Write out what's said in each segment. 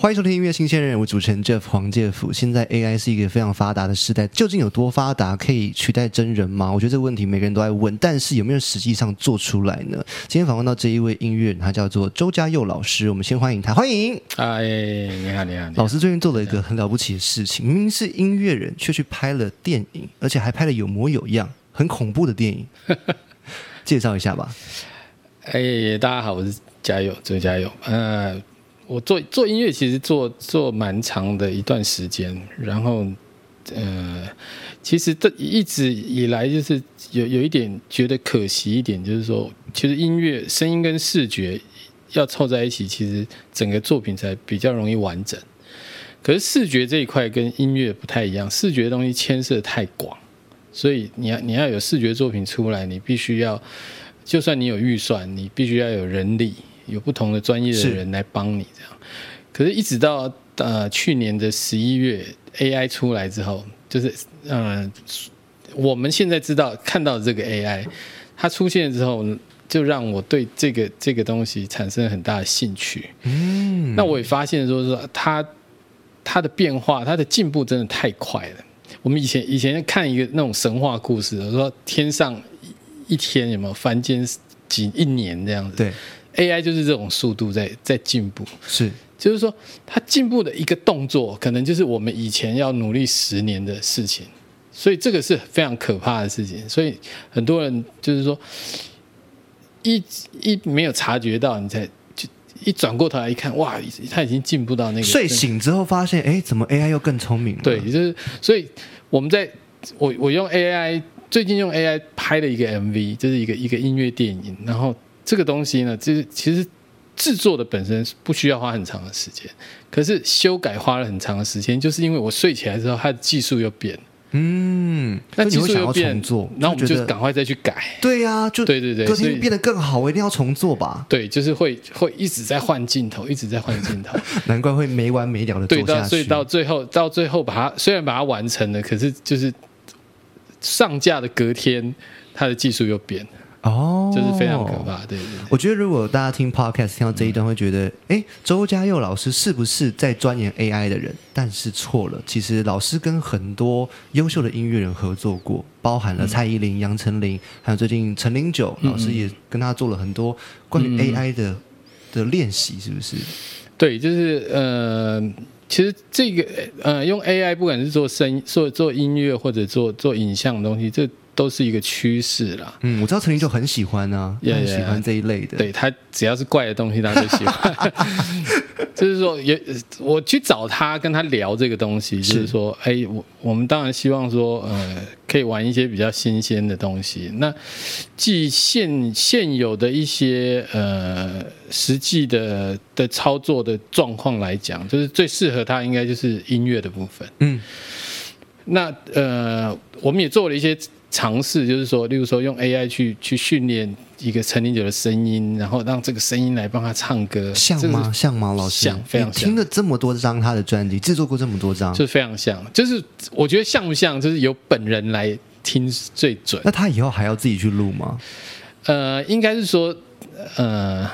欢迎收听音乐新鲜人，我主持人 Jeff 黄介甫。现在 AI 是一个非常发达的时代，究竟有多发达，可以取代真人吗？我觉得这个问题每个人都在问，但是有没有实际上做出来呢？今天访问到这一位音乐人，他叫做周家佑老师，我们先欢迎他，欢迎。哎，你好，你好，老师最近做了一个很了不起的事情，明明是音乐人，却去拍了电影，而且还拍了有模有样、很恐怖的电影。介绍一下吧。哎，大家好，我是加油，周加油。呃。我做做音乐，其实做做蛮长的一段时间，然后，呃，其实这一直以来就是有有一点觉得可惜一点，就是说，其实音乐声音跟视觉要凑在一起，其实整个作品才比较容易完整。可是视觉这一块跟音乐不太一样，视觉的东西牵涉太广，所以你要你要有视觉作品出来，你必须要，就算你有预算，你必须要有人力。有不同的专业的人来帮你这样，可是，一直到呃去年的十一月，AI 出来之后，就是呃，我们现在知道看到这个 AI，它出现之后，就让我对这个这个东西产生很大的兴趣。嗯，那我也发现说说它它的变化，它的进步真的太快了。我们以前以前看一个那种神话故事，说天上一天有没有凡间几一年这样子？对。AI 就是这种速度在在进步，是，就是说它进步的一个动作，可能就是我们以前要努力十年的事情，所以这个是非常可怕的事情。所以很多人就是说，一一没有察觉到，你才就一转过头来一看，哇，他已经进步到那个。睡醒之后发现，哎，怎么 AI 又更聪明？对，就是所以我们在我我用 AI 最近用 AI 拍了一个 MV，就是一个一个音乐电影，然后。这个东西呢，就是其实制作的本身不需要花很长的时间，可是修改花了很长的时间，就是因为我睡起来之后，它的技术又变了。嗯，那技术又变，然后我们就赶快再去改。对呀，就对对对，所以变得更好，我一定要重做吧。对，就是会会一直在换镜头，一直在换镜头，难怪会没完没了的做下去。对，所以到最后，到最后把它虽然把它完成了，可是就是上架的隔天，它的技术又变。哦，就是非常可怕。对对，我觉得如果大家听 podcast 听到这一段，会觉得，哎，周家佑老师是不是在钻研 AI 的人？但是错了，其实老师跟很多优秀的音乐人合作过，包含了蔡依林、杨丞琳，还有最近陈零九老师也跟他做了很多关于 AI 的的练习，是不是？对，就是呃，其实这个呃，用 AI 不管是做声、做做音乐或者做做影像的东西，这都是一个趋势啦。嗯，我知道陈琳就很喜欢啊，很喜欢这一类的。对他只要是怪的东西，他就喜欢。就是说，也我去找他跟他聊这个东西，就是说，哎，我我们当然希望说，呃，可以玩一些比较新鲜的东西。那既现现有的一些呃实际的的操作的状况来讲，就是最适合他应该就是音乐的部分。嗯，那呃，我们也做了一些。尝试就是说，例如说用 AI 去去训练一个成年者的声音，然后让这个声音来帮他唱歌，像吗？像吗？老师，像，非常听了这么多张他的专辑，制作过这么多张，就非常像。就是我觉得像不像，就是由本人来听最准。那他以后还要自己去录吗？呃，应该是说，呃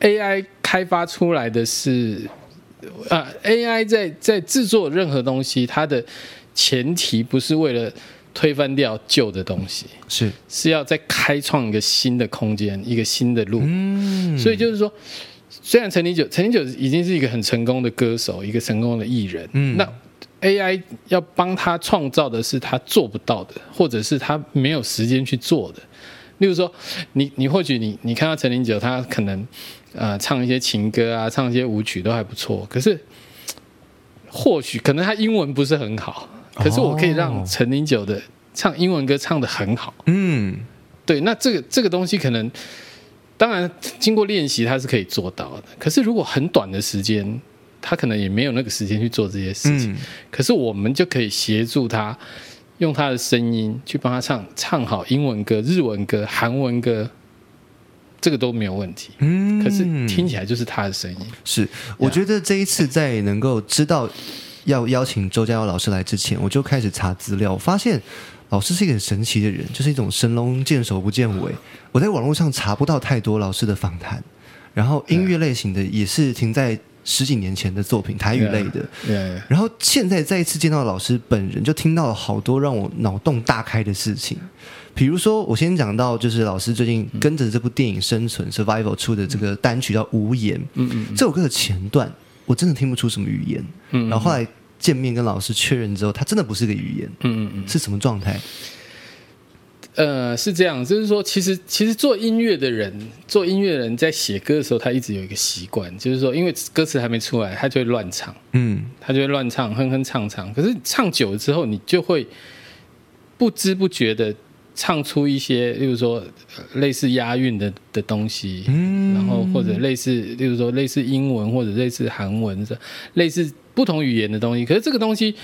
，AI 开发出来的是，啊，AI 在在制作任何东西，它的前提不是为了。推翻掉旧的东西，是是要再开创一个新的空间，一个新的路。嗯，所以就是说，虽然陈立九，陈立九已经是一个很成功的歌手，一个成功的艺人。嗯，那 AI 要帮他创造的是他做不到的，或者是他没有时间去做的。例如说，你你或许你你看到陈立九，他可能呃唱一些情歌啊，唱一些舞曲都还不错，可是或许可能他英文不是很好。可是我可以让陈零九的唱英文歌唱的很好，嗯，对，那这个这个东西可能，当然经过练习他是可以做到的。可是如果很短的时间，他可能也没有那个时间去做这些事情。可是我们就可以协助他，用他的声音去帮他唱唱好英文歌、日文歌、韩文歌，这个都没有问题。嗯，可是听起来就是他的声音。是，我觉得这一次在能够知道。要邀请周家耀老师来之前，我就开始查资料，发现老师是一个很神奇的人，就是一种神龙见首不见尾。我在网络上查不到太多老师的访谈，然后音乐类型的也是停在十几年前的作品，台语类的。对，然后现在再一次见到老师本人，就听到了好多让我脑洞大开的事情。比如说，我先讲到，就是老师最近跟着这部电影《生存 Survival》出的这个单曲叫《无言》。嗯嗯。这首歌的前段，我真的听不出什么语言。嗯。然后后来见面跟老师确认之后，它真的不是个语言。嗯嗯嗯。是什么状态？呃，是这样，就是说，其实其实做音乐的人，做音乐人在写歌的时候，他一直有一个习惯，就是说，因为歌词还没出来，他就会乱唱，嗯，他就会乱唱，哼哼唱唱。可是唱久了之后，你就会不知不觉的唱出一些，例如说类似押韵的的东西，嗯，然后或者类似，例如说类似英文或者类似韩文的，类似不同语言的东西。可是这个东西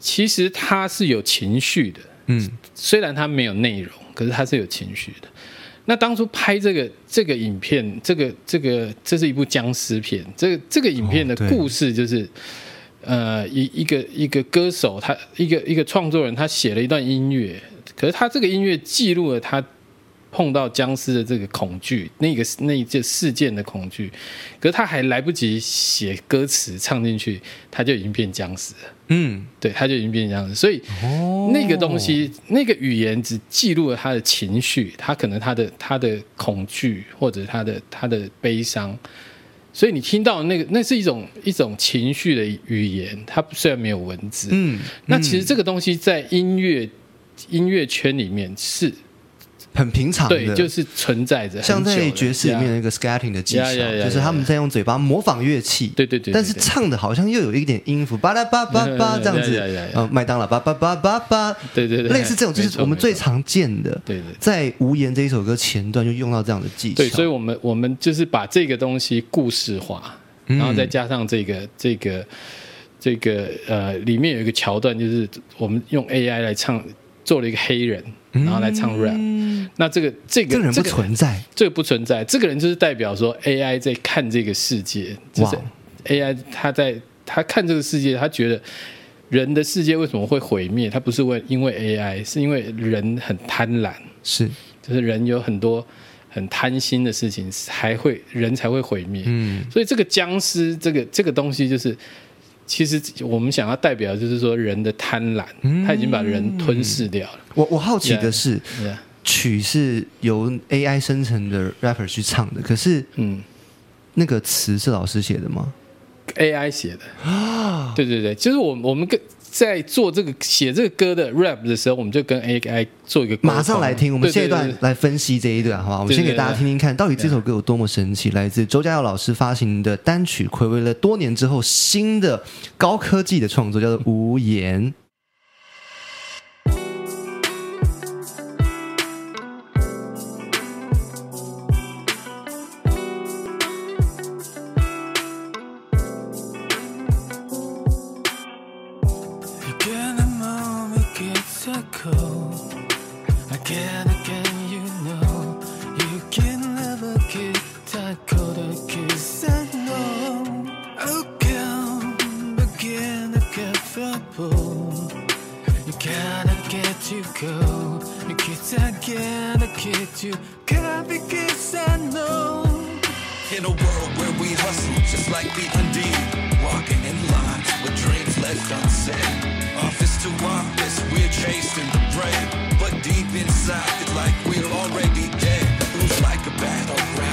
其实它是有情绪的。嗯，虽然它没有内容，可是它是有情绪的。那当初拍这个这个影片，这个这个这是一部僵尸片。这个这个影片的故事就是，呃，一一个一个歌手，他一个一个创作人，他写了一段音乐，可是他这个音乐记录了他。碰到僵尸的这个恐惧，那个那一件事件的恐惧，可是他还来不及写歌词唱进去，他就已经变僵尸了。嗯，对，他就已经变僵尸。所以那个东西，那个语言只记录了他的情绪，他可能他的他的恐惧或者他的他的悲伤。所以你听到那个，那是一种一种情绪的语言，它虽然没有文字，嗯，那其实这个东西在音乐音乐圈里面是。很平常的，就是存在着，像在爵士里面那个 scatting 的技巧，就是他们在用嘴巴模仿乐器，对对对，但是唱的好像又有一点音符，巴拉巴巴巴 这样子，呃，麦当劳巴巴巴巴巴，对对对，类似这种就是我们最常见的，对对，在无言这一首歌前段就用到这样的技巧，对，所以我们我们就是把这个东西故事化，然后再加上这个这个这个呃，里面有一个桥段，就是我们用 AI 来唱，做了一个黑人。然后来唱 rap，那这个这个这个人不存在，这个不存在，这个人就是代表说 AI 在看这个世界，就是 AI 他在他看这个世界，他觉得人的世界为什么会毁灭？他不是为因为 AI，是因为人很贪婪，是就是人有很多很贪心的事情，才会人才会毁灭。嗯，所以这个僵尸这个这个东西就是。其实我们想要代表，就是说人的贪婪，他已经把人吞噬掉了。我我好奇的是，曲是由 AI 生成的 rapper 去唱的，可是，嗯，那个词是老师写的吗？AI 写的啊？对对对，就是我我们跟。在做这个写这个歌的 rap 的时候，我们就跟 AI 做一个马上来听，我们下一段来分析这一段，好吧？我们先给大家听听看，到底这首歌有多么神奇。来自周家耀老师发行的单曲，回味了多年之后，新的高科技的创作，叫做《无言》。deep inside, like we're already dead. Who's like a battle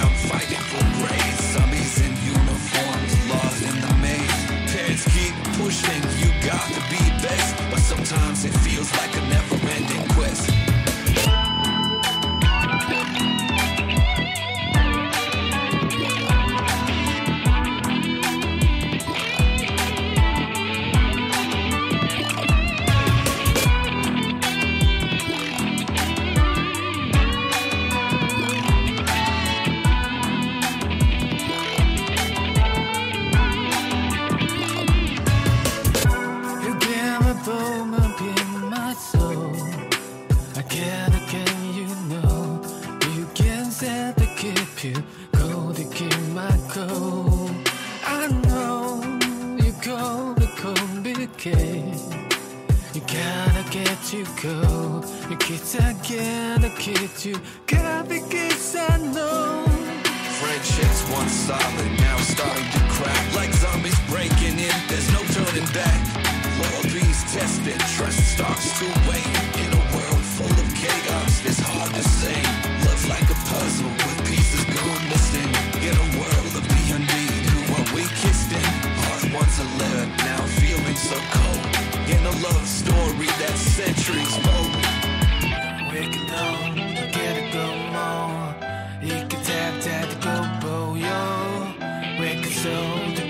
Kitake no kitchen, kabi no. Friendships once solid, now starting to crack. Like zombies breaking in, there's no turning back. Loyalties tested, trust starts to wane. In a world full of chaos, it's hard to say. Love's like a puzzle with pieces going missing. In a world of beyond need, who are we kissed in? Hard ones alert, now feeling so cold. In a love story that's centuries old. Wake it up, get it go more. You can tap tap go bo oh, yo. Wake it so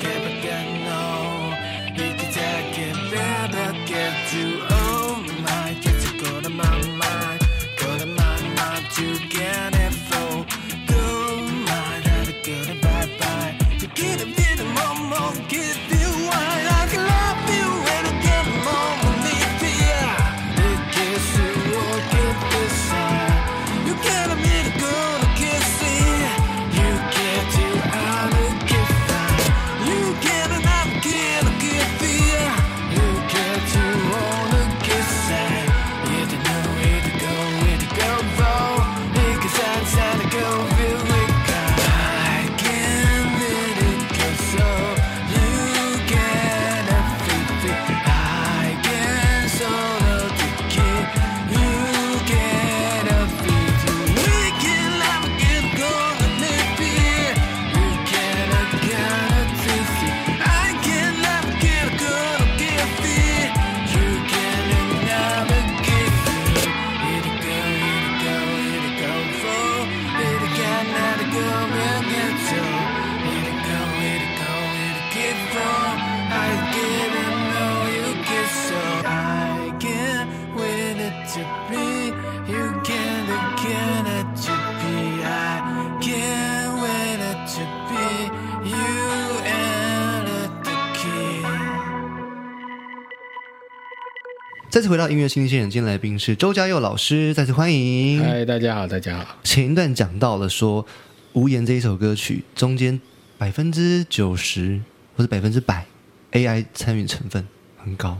再次回到音乐新鲜人，今天来宾是周家佑老师，再次欢迎。嗨，大家好，大家好。前一段讲到了说，《无言》这一首歌曲中间百分之九十或者百分之百 AI 参与成分很高，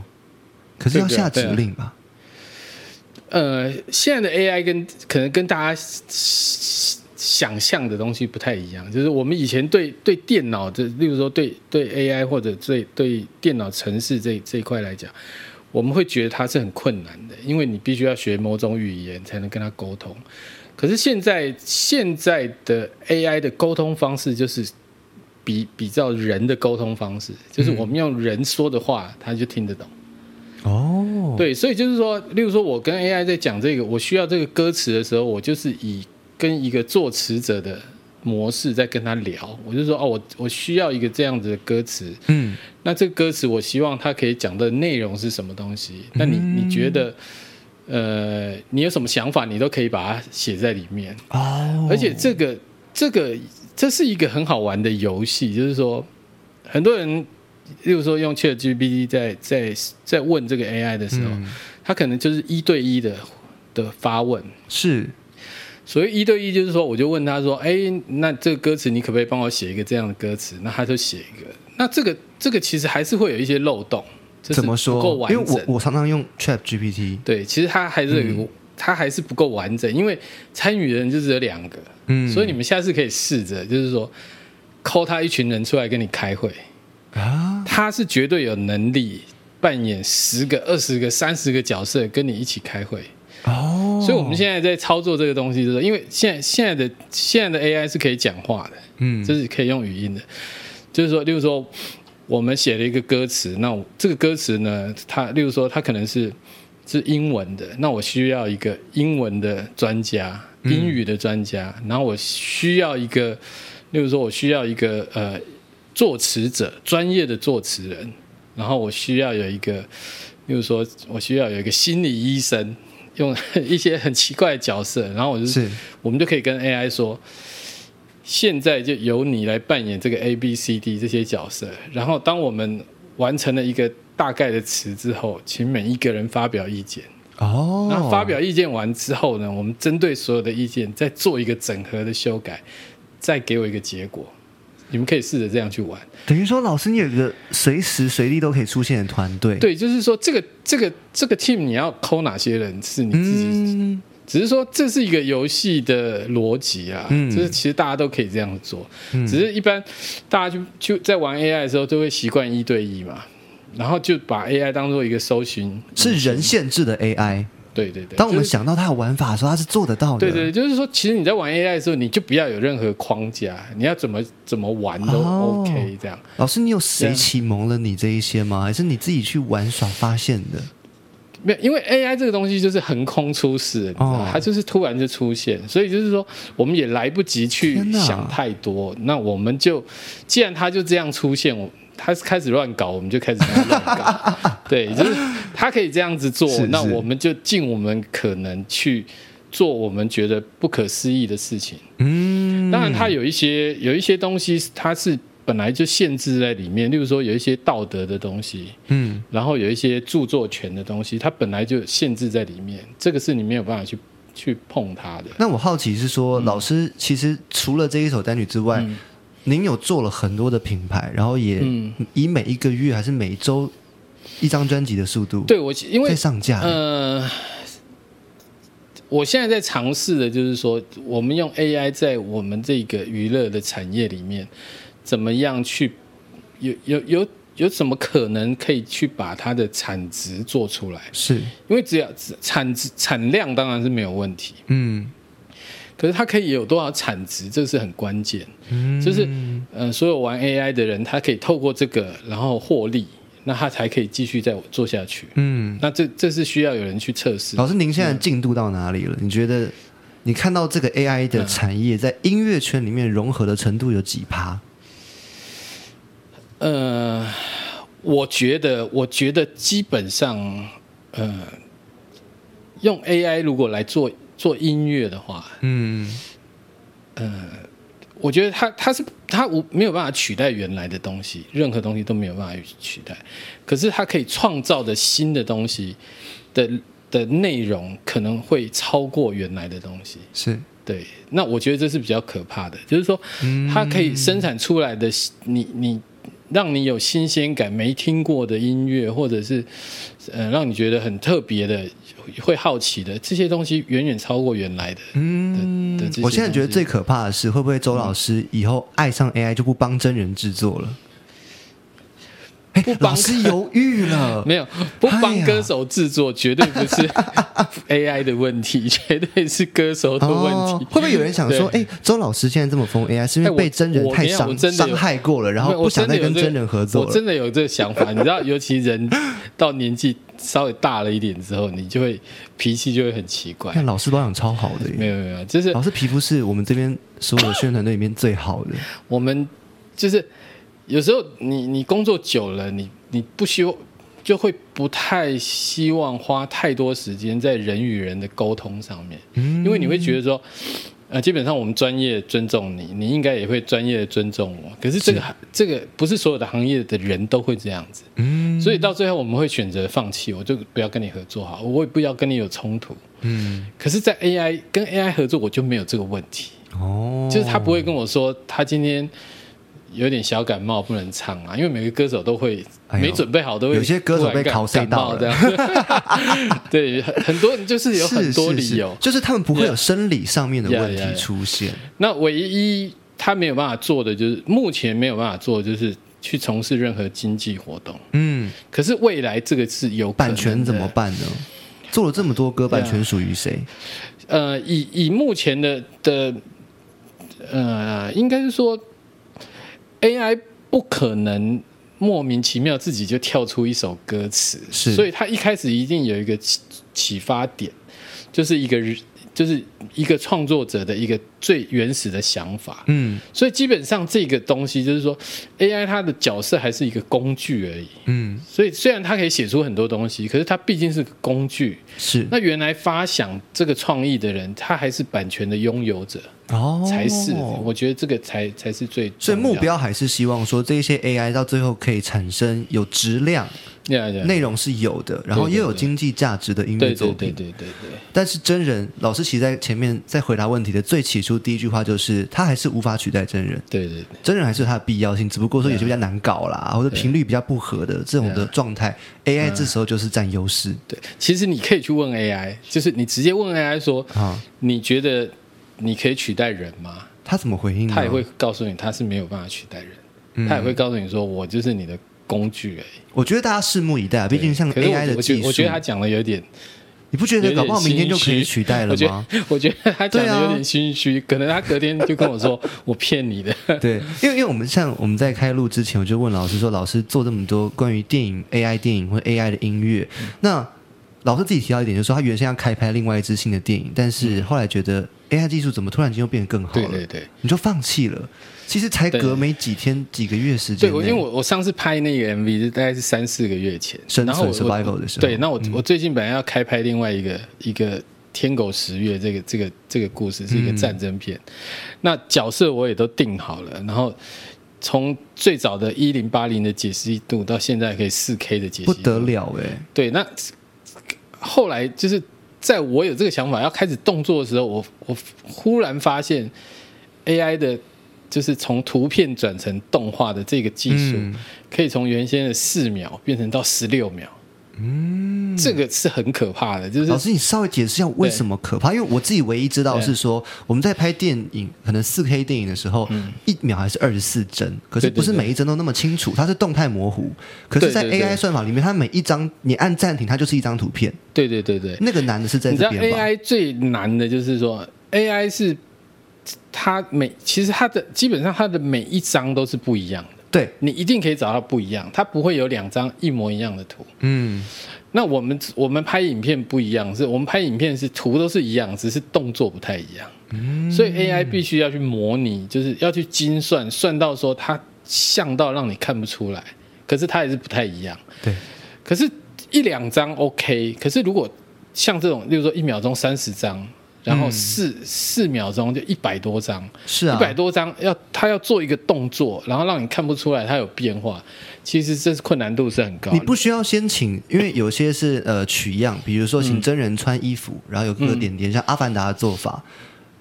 可是要下指令吧？呃，现在的 AI 跟可能跟大家想象的东西不太一样，就是我们以前对对电脑的，例如说对对 AI 或者对对电脑城市这这一块来讲，我们会觉得它是很困难的，因为你必须要学某种语言才能跟它沟通。可是现在现在的 AI 的沟通方式就是比比较人的沟通方式，就是我们用人说的话，它就听得懂。哦，对，所以就是说，例如说，我跟 AI 在讲这个，我需要这个歌词的时候，我就是以跟一个作词者的模式在跟他聊。我就说，哦，我我需要一个这样子的歌词，嗯，那这个歌词我希望他可以讲的内容是什么东西？那你你觉得，呃，你有什么想法，你都可以把它写在里面。哦，而且这个这个这是一个很好玩的游戏，就是说很多人，例如说用 Chat GPT 在在在问这个 AI 的时候，嗯他可能就是一对一的的发问。是所以一对一，就是说我就问他说：“哎，那这个歌词你可不可以帮我写一个这样的歌词？”那他就写一个。那这个这个其实还是会有一些漏洞，就是怎么说？不够完因为整。我我常常用 Chat GPT，对，其实它还是有、它还是不够完整，因为参与的人就只有两个，嗯所以你们下次可以试着，就是说，，call 他一群人出来跟你开会，啊，他是绝对有能力扮演十个、二十个、三十个角色跟你一起开会。哦，所以我们现在在操作这个东西的时候，因为现在现在的现在的 AI 是可以讲话的，嗯就是可以用语音的，就是说，例如说，我们写了一个歌词，那这个歌词呢，它例如说它可能是是英文的，那我需要一个英文的专家，英语的专家，然后我需要一个，例如说我需要一个呃作词者，专业的作词人，然后我需要有一个，例如说我需要有一个心理医生。用 一些很奇怪的角色，然后我就是我们就可以跟 AI 说，现在就由你来扮演这个 A、B、C、D 这些角色。然后当我们完成了一个大概的词之后，请每一个人发表意见。哦，那发表意见完之后呢，我们针对所有的意见再做一个整合的修改，再给我一个结果。你们可以试着这样去玩。等于说，老师你有一个随时随地都可以出现的团队，，对，就是说这个这个这个 team 你要抠哪些人是你自己嗯，只是说这是一个游戏的逻辑啊，嗯。就是其实大家都可以这样做，只是一般大家就就在玩 AI 的时候都会习惯一对一嘛，然后就把 AI 当做一个搜寻，是人限制的 AI。对对对。当我们想到它的玩法的时候，它是做得到的。对对，就是说，其实你在玩 AI 的时候，你就不要有任何框架，你要怎么怎么玩都哦 OK 这样。老师，你有谁启蒙了你这一些吗？还是你自己去玩耍发现的？没有，因为 AI 这个东西就是横空出世，你知道它就是突然就出现，所以就是说，我们也来不及去想太多。那我们就，既然它就这样出现，我它开始乱搞，我们就开始乱搞。对，就是他可以这样子做是，那我们就尽我们可能去做我们觉得不可思议的事情。嗯，当然，他有一些有一些东西，它是本来就限制在里面，例如说有一些道德的东西，嗯，然后有一些著作权的东西，它本来就限制在里面，这个是你没有办法去去碰它的。那我好奇是说，老师其实除了这一首单曲之外，嗯您有做了很多的品牌，然后也嗯以每一个月还是每周一张专辑的速度，对我，因为在上架。呃，我现在在尝试的就是说，我们用 AI 在我们这个娱乐的产业里面，怎么样去有有有有什么可能可以去把它的产值做出来？是，因为只要产值产量当然是没有问题，嗯可是它可以有多少产值，这是很关键。嗯，就是呃，所有玩 AI 的人，他可以透过这个然后获利，那他才可以继续再做下去。嗯，那这这是需要有人去测试。老师，您现在进度到哪里了？你觉得你看到这个 AI 的产业在音乐圈里面融合的程度有几趴？呃，我觉得，我觉得基本上，呃，用 AI 如果来做做音乐的话，嗯呃我觉得它它是它无没有办法取代原来的东西，任何东西都没有办法取代。可是它可以创造的新的东西的的内容可能会超过原来的东西。是，对，那我觉得这是比较可怕的，就是说嗯它可以生产出来的你你让你有新鲜感、没听过的音乐，或者是呃让你觉得很特别的、会好奇的这些东西，远远超过原来的。嗯我现在觉得最可怕的是，会不会周老师以后爱上 AI 就不帮真人制作了？哎不，帮老师犹豫了。没有不帮歌手制作，绝对不是 AI 的问题，绝对是歌手的问题。哦会不会有人想说，对哎，周老师现在这么疯 AI，是因为被真人太伤伤害过了，然后不想再跟真人合作我了？真的有这个想法，你知道，尤其人到年纪稍微大了一点之后，你就会脾气就会很奇怪。看老师保养超好的，没有没有，就是老师皮肤是我们这边所有的宣传队里面最好的。我们就是有时候你你工作久了，你你不希望就会不太希望花太多时间在人与人的沟通上面，嗯因为你会觉得说。呃，基本上我们专业尊重你，你应该也会专业的尊重我。可是这个这个不是所有的行业的人都会这样子，嗯所以到最后我们会选择放弃，我就不要跟你合作好，我也不要跟你有冲突。嗯，可是，在 AI 跟 AI 合作，我就没有这个问题。哦，就是他不会跟我说他今天有点小感冒不能唱啊，因为每个歌手都会没准备好都会有些歌手被感冒到这样，对，很很多人就是有很多理由是。就是他们不会有生理上面的问题 yeah 出现。那唯一他没有办法做的就是目前没有办法做的就是去从事任何经济活动，嗯，可是未来这个是有版权怎么办呢？做了这么多歌，版权属于谁？呃，以以目前的的呃，应该是说 AI 不可能莫名其妙自己就跳出一首歌词，是。所以它一开始一定有一个启启发点，就是一个人就是一个创作者的一个最原始的想法。嗯所以基本上这个东西就是说，AI 它的角色还是一个工具而已。嗯，所以虽然它可以写出很多东西，可是它毕竟是个工具。是那原来发想这个创意的人，他还是版权的拥有者，哦，才是。我觉得这个才才是最。所以目标还是希望说，这些 AI 到最后可以产生有质量、内容是有的，然后又有经济价值的音乐作品。对对对对对，但是真人老师其实在前面在回答问题的最起初书第一句话就是，他还是无法取代真人，对对对，真人还是有它的必要性，只不过说有些比较难搞啦，或者频率比较不合的这种的状态，AI 这时候就是占优势对，其实你可以去问 AI，就是你直接问 AI 说，啊。你觉得你可以取代人吗？他怎么回应呢？他也会告诉你他是没有办法取代人，他也会告诉你说我就是你的工具而已。我觉得大家拭目以待啊，毕竟像 AI 的技术，得我觉得他讲的有点，你不觉得搞不好明天就可以取代了吗？得我觉得他讲的有点心虚，可能他隔天就跟我说 我骗你的。对，因为因为我们像我们在开录之前，我就问老师说，老师做这么多关于电影 AI 电影或 AI 的音乐，嗯那老师自己提到一点，就是说他原先要开拍另外一支新的电影，但是后来觉得 AI 技术怎么突然间又变得更好了，嗯对对对。你就放弃了。其实才隔对。没几天几个月时间对，我因为我我上次拍那个 MV 是大概是三四个月前，生存然后我 survival 的时候。嗯对，那我、我最近本来要开拍另外一个一个天狗十月这个这个这个故事是一个战争片，那角色我也都定好了，然后从最早的一零八零的解析度到现在可以四 K 的解析度，不得了哎、对，那后来就是在我有这个想法要开始动作的时候，我我忽然发现 AI 的，就是从图片转成动画的这个技术，嗯可以从原先的四秒变成到十六秒。嗯，这个是很可怕的，就是老师，你稍微解释一下为什么可怕？因为我自己唯一知道是说，我们在拍电影，可能四 K 电影的时候，一秒还是二十四帧，可是不是每一帧都那么清楚，它是动态模糊。可是，在 AI 算法里面，它每一张你按暂停，它就是一张图片。对对对对，那个难的是在你知道这边吧？AI 最难的就是说，AI 是它每其实它的基本上它的每一张都是不一样的。对，你一定可以找到不一样，它不会有两张一模一样的图。嗯，那我们我们拍影片不一样，是我们拍影片是图都是一样，只是动作不太一样。嗯所以 AI 必须要去模拟，就是要去精算，算到说它像到让你看不出来，可是它还是不太一样。对，可是，一两张 OK，可是如果像这种，例如说一秒钟三十张，然后四、四秒钟就一百多张，是啊。一，百多张要他要做一个动作，然后让你看不出来它有变化，其实这是困难度是很高。你不需要先请，因为有些是呃取样，比如说请真人穿衣服，然后有各个点点，像阿凡达的做法，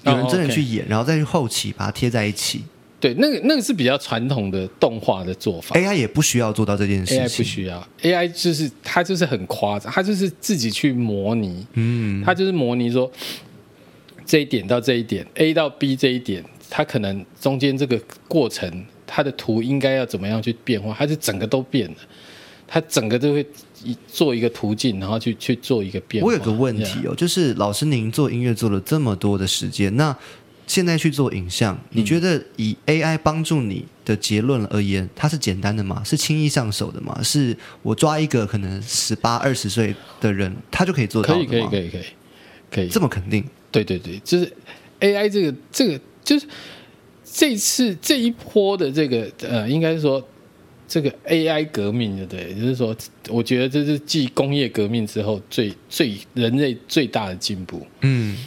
有人真人去演，然后再去后期把它贴在一起。对那个那个是比较传统的动画的做法。AI 也不需要做到这件事 AI 情，不需要，AI 就是它就是很夸张，它就是自己去模拟，嗯，它就是模拟说这一点到这一点，A 到 B 这一点，它可能中间这个过程，它的图应该要怎么样去变化，它是整个都变了，它整个都会一做一个途径，然后去去做一个变化。我有个问题哦，就是老师您做音乐做了这么多的时间，那现在去做影像，嗯你觉得以 AI 帮助你的结论而言，它是简单的吗？是轻易上手的吗？是我抓一个可能十八二十岁的人，他就可以做到可的吗？以可以可以可以可以，这么肯定？对对对，就是 AI 这个这个就是这次这一波的这个呃，应该说这个 AI 革命，对不对？就是说，我觉得这是继工业革命之后最最人类最大的进步。嗯，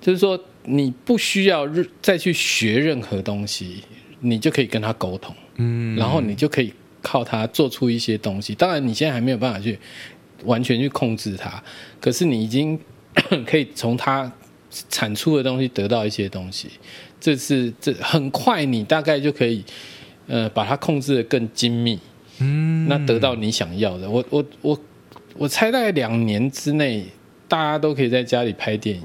就是说，你不需要再去学任何东西，你就可以跟他沟通，嗯，然后你就可以靠它做出一些东西。当然，你现在还没有办法去完全去控制它，可是你已经 可以从它产出的东西得到一些东西。这是这很快，你大概就可以呃把它控制的更精密，嗯，那得到你想要的。我我我我猜大概两年之内，大家都可以在家里拍电影。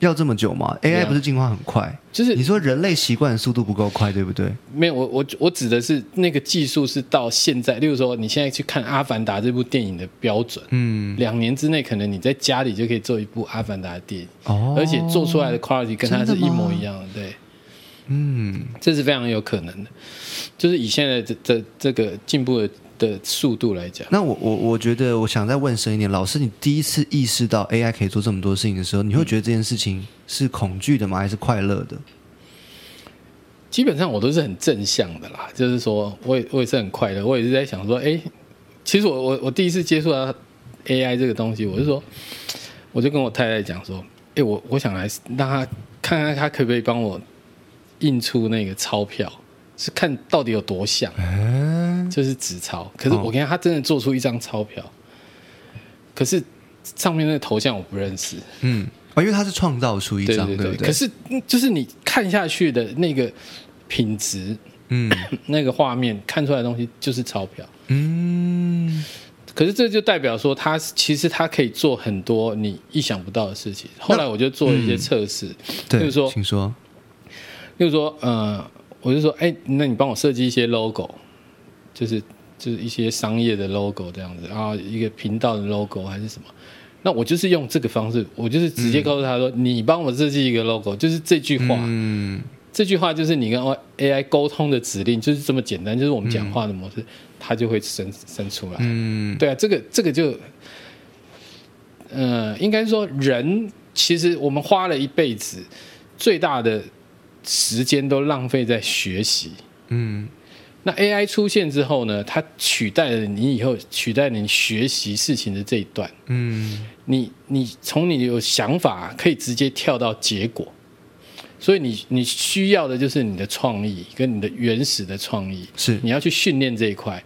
要这么久吗？AI 啊不是进化很快？就是你说人类习惯的速度不够快，对不对？没有，我我我指的是那个技术是到现在，例如说你现在去看《阿凡达》这部电影的标准，嗯，两年之内可能你在家里就可以做一部《阿凡达》的电影，哦，而且做出来的 quality 跟它是一模一样的，对，嗯，这是非常有可能的。就是以现在这这这个进步的的速度来讲，那我我我觉得，我想再问深一点，老师，你第一次意识到 AI 可以做这么多事情的时候，你会觉得这件事情是恐惧的吗？还是快乐的？基本上我都是很正向的啦，就是说我也我也是很快乐，我也是在想说，哎，其实我我我第一次接触到 AI 这个东西，我是说，我就跟我太太讲说，哎，我我想来让他看看他可不可以帮我印出那个钞票，是看到底有多像，就是纸钞。可是我跟他，他真的做出一张钞票，可是上面那个头像我不认识，嗯，哦，因为他是创造出一张，对对不对？可是嗯就是你看下去的那个品质，嗯。那个画面看出来的东西就是钞票。嗯，可是这就代表说，他其实他可以做很多你意想不到的事情。后来我就做了一些测试，对，例如说请说，就是说，呃，我就说，哎，那你帮我设计一些 logo，就是就是一些商业的 logo 这样子，然后一个频道的 logo 还是什么。那我就是用这个方式，我就是直接告诉他说，你帮我设计一个 logo，就是这句话，嗯这句话就是你跟 AI 沟通的指令，就是这么简单，就是我们讲话的模式，它就会生生出来。嗯对啊，这个这个就，呃，应该说人其实我们花了一辈子最大的时间都浪费在学习。嗯那 AI 出现之后呢，它取代了你以后取代了你学习事情的这一段。嗯你你从你有想法可以直接跳到结果，所以你你需要的就是你的创意跟你的原始的创意。是你要去训练这一块。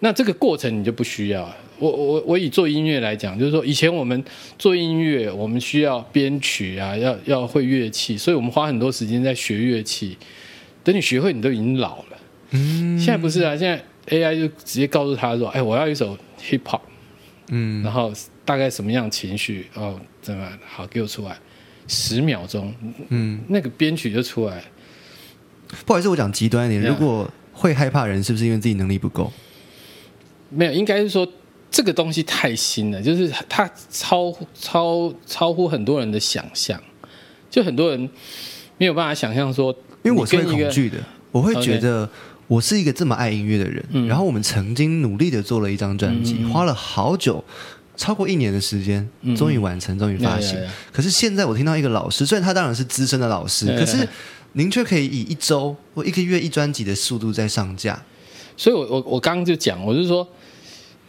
那这个过程你就不需要。我我我以做音乐来讲，就是说以前我们做音乐，我们需要编曲啊，要要会乐器，所以我们花很多时间在学乐器。等你学会，你都已经老了。嗯，现在不是啊，现在 AI 就直接告诉他说：“哎，我要一首 hip hop，嗯然后大概什么样情绪哦，怎么好给我出来，十秒钟，嗯，那个编曲就出来。不好意思，我讲极端一点，如果会害怕人，是不是因为自己能力不够？没有，应该是说这个东西太新了，就是它超超超乎很多人的想象，就很多人没有办法想象说，因为我是会恐惧的，我会觉得我是一个这么爱音乐的人，嗯然后我们曾经努力的做了一张专辑，嗯花了好久。超过一年的时间，嗯终于完成，终于发行。可是现在我听到一个老师，虽然他当然是资深的老师，可是您却可以以一周或一个月一专辑的速度在上架。所以我我我刚刚就讲，我是说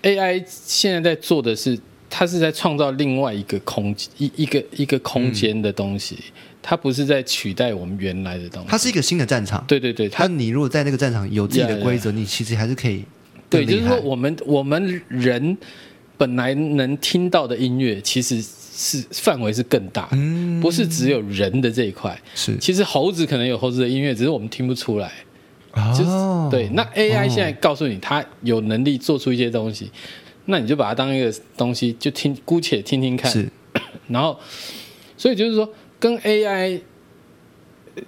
，AI 现在在做的是，它是在创造另外一个空一一个一个空间的东西，它不是在取代我们原来的东西。它是一个新的战场。对对对，它它你如果在那个战场有自己的 Yeah, yeah. 规则，你其实还是可以对。就是说我们我们人本来能听到的音乐，其实是范围是更大的，嗯不是只有人的这一块。是其实猴子可能有猴子的音乐，只是我们听不出来。就是、哦。对，那 AI 哦。现在告诉你，它有能力做出一些东西，那你就把它当一个东西，就听，姑且听听看。是。然后，所以就是说，跟 AI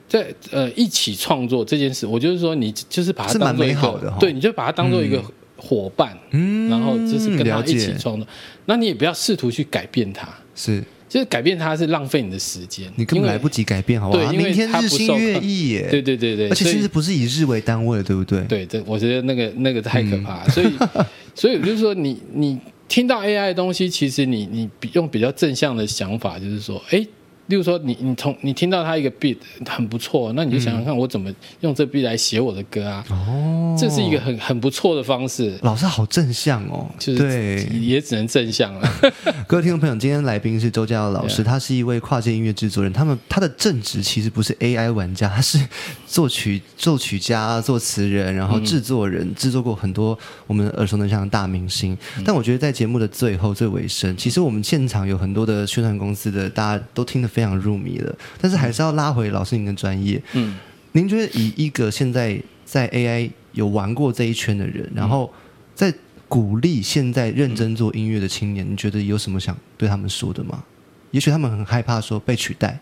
在呃一起创作这件事，我就是说，你就是把它当做一个对，你就把它当做一个伙伴，嗯然后就是跟他一起创作。那你也不要试图去改变它，是就是改变它是浪费你的时间，你根本来不及改变，好不好？对因为明天它日新月异耶，对对对对，而且其实不是以日为单位的，对不对？对，这我觉得那个那个太可怕了，嗯所以 所以我就是说你，你听到 AI 的东西，其实你你比用比较正向的想法，就是说，哎，例如说你你从你听到他一个 beat 很不错，那你就想想看，我怎么用这 beat 来写我的歌啊？哦，这是一个很很不错的方式，老师好正向哦，就是对。也只能正向了。各位听众朋友，今天来宾是周家耀老师他是一位跨界音乐制作人。他们他的正职其实不是 AI 玩家，他是作曲作曲家、作词人，然后制作人，制作过很多我们耳熟能详的大明星。但我觉得在节目的最后最尾声，其实我们现场有很多的宣传公司的，大家都听得非常入迷了。但是还是要拉回老师您的专业。嗯，您觉得以一个现在在 AI 有玩过这一圈的人，然后在鼓励现在认真做音乐的青年，你觉得有什么想对他们说的吗？也许他们很害怕说被取代，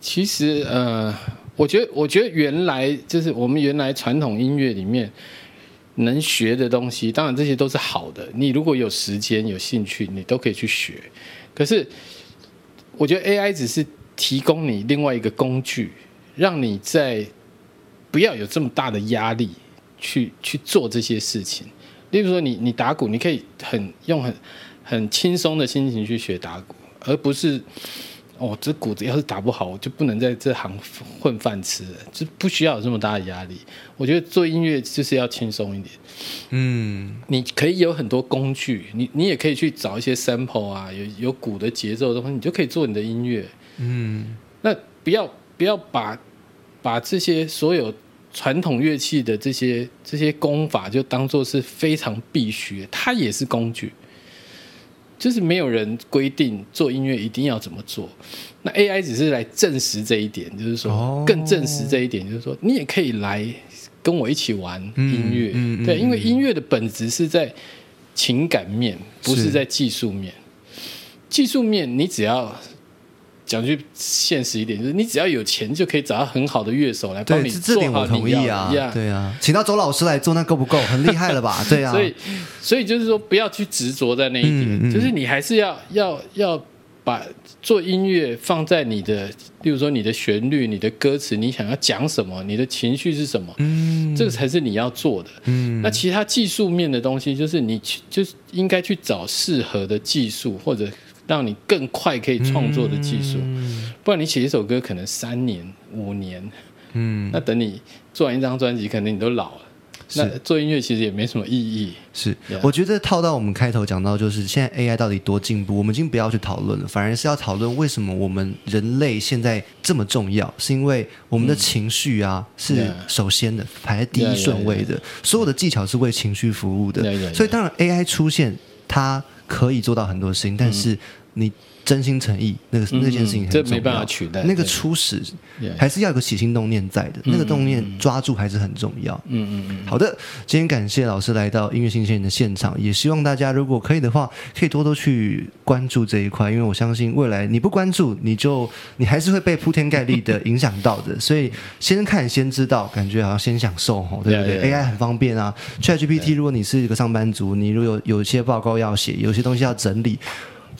其实呃，我觉得我觉得原来就是我们原来传统音乐里面能学的东西，当然这些都是好的。你如果有时间有兴趣，你都可以去学。可是我觉得 AI 只是提供你另外一个工具，让你在不要有这么大的压力去去做这些事情。例如说你，你打鼓，你可以很用很很轻松的心情去学打鼓，而不是哦，这鼓子要是打不好，我就不能在这行混饭吃了，就不需要有这么大的压力。我觉得做音乐就是要轻松一点。嗯，你可以有很多工具，你你也可以去找一些 sample 啊，有有鼓的节奏的东西，你就可以做你的音乐。嗯，那不要不要把把这些所有传统乐器的这些这些功法就当做是非常必须的，它也是工具。就是没有人规定做音乐一定要怎么做。那 AI 只是来证实这一点，就是说哦更证实这一点，就是说你也可以来跟我一起玩音乐，嗯嗯对，嗯因为音乐的本质是在情感面，不是是在技术面。技术面你只要讲句现实一点，就是你只要有钱就可以找到很好的乐手来帮对，你这这点我同意啊的，对啊，请到周老师来做，那够不够？很厉害了吧？对啊，所以，所以就是说，不要去执着在那一点，嗯嗯就是你还是要要要把做音乐放在你的，例如说你的旋律、你的歌词，你想要讲什么，你的情绪是什么，嗯这个才是你要做的。嗯那其他技术面的东西，就是你去就是应该去找适合的技术，或者让你更快可以创作的技术，不然你写一首歌可能三年、五年，嗯，那等你做完一张专辑，可能你都老了。那做音乐其实也没什么意义。是。我觉得套到我们开头讲到，就是现在 AI 到底多进步，我们已经不要去讨论了，反而是要讨论为什么我们人类现在这么重要，是因为我们的情绪啊、是首先的，排在第一顺位的，所有的技巧是为情绪服务的。所以当然 AI 出现，它可以做到很多事情，但是你真心诚意，那个嗯那件事情这没办法取代那个初始还是要有个起心动念在的，那个动念抓住还是很重要。嗯嗯嗯，好的，今天感谢老师来到音乐新鲜人的现场，也希望大家如果可以的话，可以多多去关注这一块，因为我相信未来你不关注，你就你还是会被铺天盖地的影响到的。所以先看先知道，感觉好像先享受吼，对不对. AI 很方便啊，ChatGPT 如果你是一个上班族，你如果有有一些报告要写，有些东西要整理，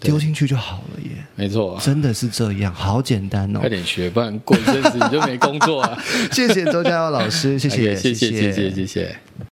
丢进去就好了耶，没错，真的是这样，好简单哦快。点学，不然过一阵子你就没工作了。谢谢周家耀老师，谢谢谢谢谢谢谢谢。